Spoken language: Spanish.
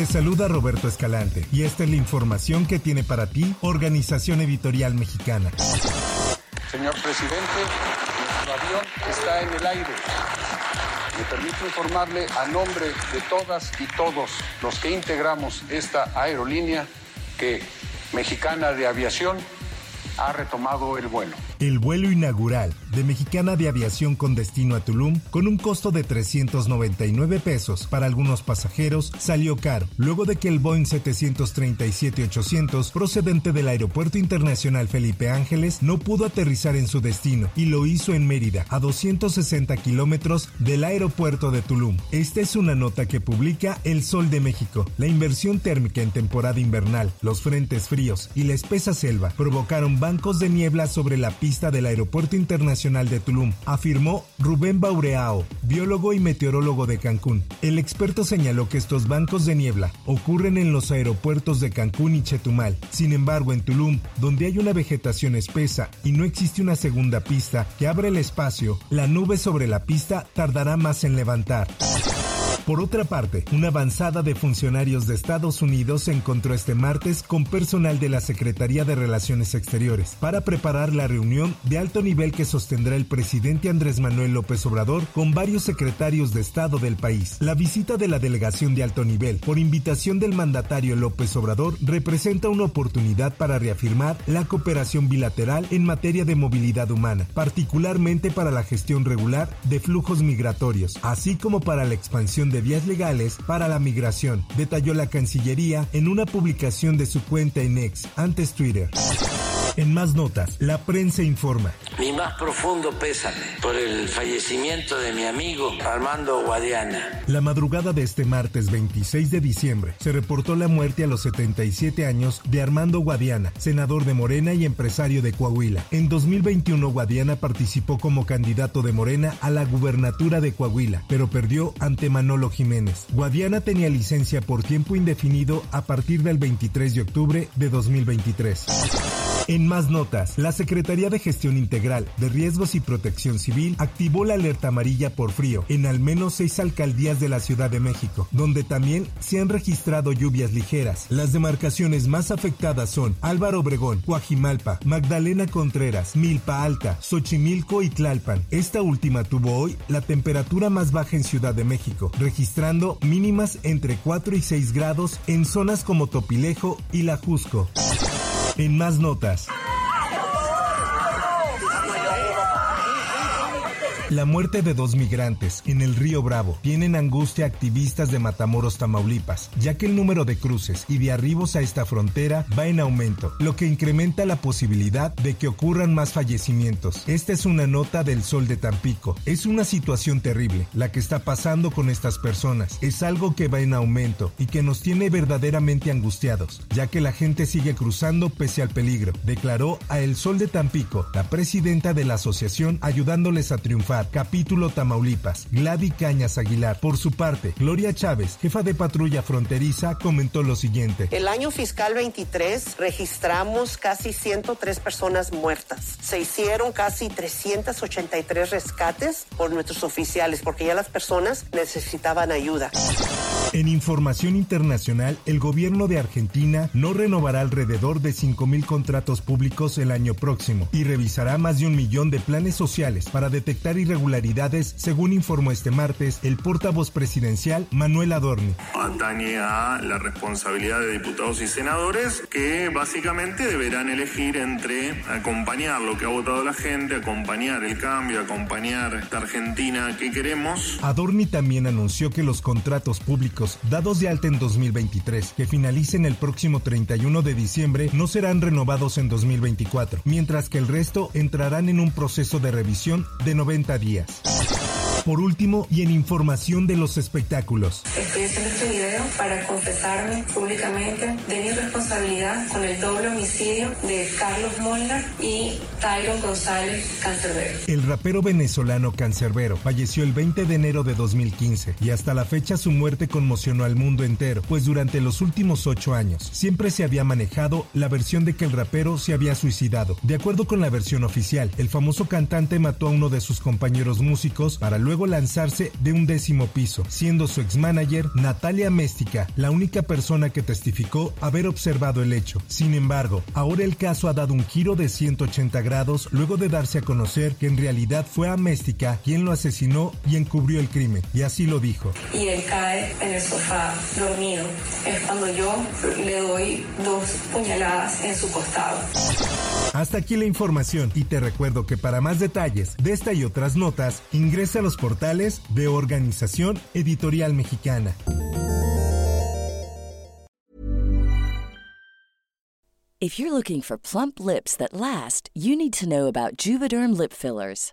Te saluda Roberto Escalante y esta es la información que tiene para ti Organización Editorial Mexicana. Señor presidente, nuestro avión está en el aire. Me permito informarle a nombre de todas y todos los que integramos esta aerolínea que Mexicana de Aviación ha retomado el vuelo. El vuelo inaugural de Mexicana de Aviación con destino a Tulum, con un costo de 399 pesos para algunos pasajeros, salió caro, luego de que el Boeing 737-800 procedente del Aeropuerto Internacional Felipe Ángeles no pudo aterrizar en su destino y lo hizo en Mérida, a 260 kilómetros del aeropuerto de Tulum. Esta es una nota que publica El Sol de México. La inversión térmica en temporada invernal, los frentes fríos y la espesa selva provocaron bancos de niebla sobre la pista del Aeropuerto Internacional de Tulum, afirmó Rubén Baureao, biólogo y meteorólogo de Cancún. El experto señaló que estos bancos de niebla ocurren en los aeropuertos de Cancún y Chetumal. Sin embargo, en Tulum, donde hay una vegetación espesa y no existe una segunda pista que abra el espacio, la nube sobre la pista tardará más en levantar. Por otra parte, una avanzada de funcionarios de Estados Unidos se encontró este martes con personal de la Secretaría de Relaciones Exteriores para preparar la reunión de alto nivel que sostendrá el presidente Andrés Manuel López Obrador con varios secretarios de Estado del país. La visita de la delegación de alto nivel, por invitación del mandatario López Obrador, representa una oportunidad para reafirmar la cooperación bilateral en materia de movilidad humana, particularmente para la gestión regular de flujos migratorios, así como para la expansión de vías legales para la migración, detalló la Cancillería en una publicación de su cuenta en X, antes Twitter. En más notas, la prensa informa. Mi más profundo pésame por el fallecimiento de mi amigo Armando Guadiana. La madrugada de este martes 26 de diciembre se reportó la muerte a los 77 años de Armando Guadiana, senador de Morena y empresario de Coahuila. En 2021 Guadiana participó como candidato de Morena a la gubernatura de Coahuila, pero perdió ante Manolo Jiménez. Guadiana tenía licencia por tiempo indefinido a partir del 23 de octubre de 2023. En más notas, la Secretaría de Gestión Integral de Riesgos y Protección Civil activó la alerta amarilla por frío en al menos seis alcaldías de la Ciudad de México, donde también se han registrado lluvias ligeras. Las demarcaciones más afectadas son Álvaro Obregón, Coajimalpa, Magdalena Contreras, Milpa Alta, Xochimilco y Tlalpan. Esta última tuvo hoy la temperatura más baja en Ciudad de México, registrando mínimas entre 4 y 6 grados en zonas como Topilejo y La Jusco. En más notas. La muerte de dos migrantes en el río Bravo tienen angustia activistas de Matamoros, Tamaulipas, ya que el número de cruces y de arribos a esta frontera va en aumento, lo que incrementa la posibilidad de que ocurran más fallecimientos. Esta es una nota del Sol de Tampico. Es una situación terrible la que está pasando con estas personas. Es algo que va en aumento y que nos tiene verdaderamente angustiados, ya que la gente sigue cruzando pese al peligro, declaró a El Sol de Tampico, la presidenta de la asociación ayudándoles a triunfar capítulo Tamaulipas, Gladys Cañas Aguilar. Por su parte, Gloria Chávez, jefa de patrulla fronteriza, comentó lo siguiente. El año fiscal 23 registramos casi 103 personas muertas. Se hicieron casi 383 rescates por nuestros oficiales porque ya las personas necesitaban ayuda. En información internacional, el gobierno de Argentina no renovará alrededor de 5.000 contratos públicos el año próximo y revisará más de un millón de planes sociales para detectar irregularidades, según informó este martes el portavoz presidencial Manuel Adorni. Atañe a la responsabilidad de diputados y senadores que básicamente deberán elegir entre acompañar lo que ha votado la gente, acompañar el cambio, acompañar esta Argentina que queremos. Adorni también anunció que los contratos públicos dados de alta en 2023 que finalicen el próximo 31 de diciembre no serán renovados en 2024, mientras que el resto entrarán en un proceso de revisión de 90 días. Por último, y en información de los espectáculos. Estoy haciendo este video para confesarme públicamente de mi responsabilidad con el doble homicidio de Carlos Molnar y Tyron González Cancerbero. El rapero venezolano Cancerbero falleció el 20 de enero de 2015 y hasta la fecha su muerte conmocionó al mundo entero, pues durante los últimos ocho años siempre se había manejado la versión de que el rapero se había suicidado. De acuerdo con la versión oficial, el famoso cantante mató a uno de sus compañeros músicos para luego lanzarse de un décimo piso, siendo su ex-manager Natalia Méstica la única persona que testificó haber observado el hecho. Sin embargo, ahora el caso ha dado un giro de 180 grados luego de darse a conocer que en realidad fue a Méstica quien lo asesinó y encubrió el crimen, y así lo dijo. Y él cae en el sofá dormido. Es cuando yo le doy dos puñaladas en su costado. Hasta aquí la información y te recuerdo que para más detalles de esta y otras notas, ingresa a los portales de Organización Editorial Mexicana. If you're looking for plump lips that last, you need to know about Juvederm lip fillers.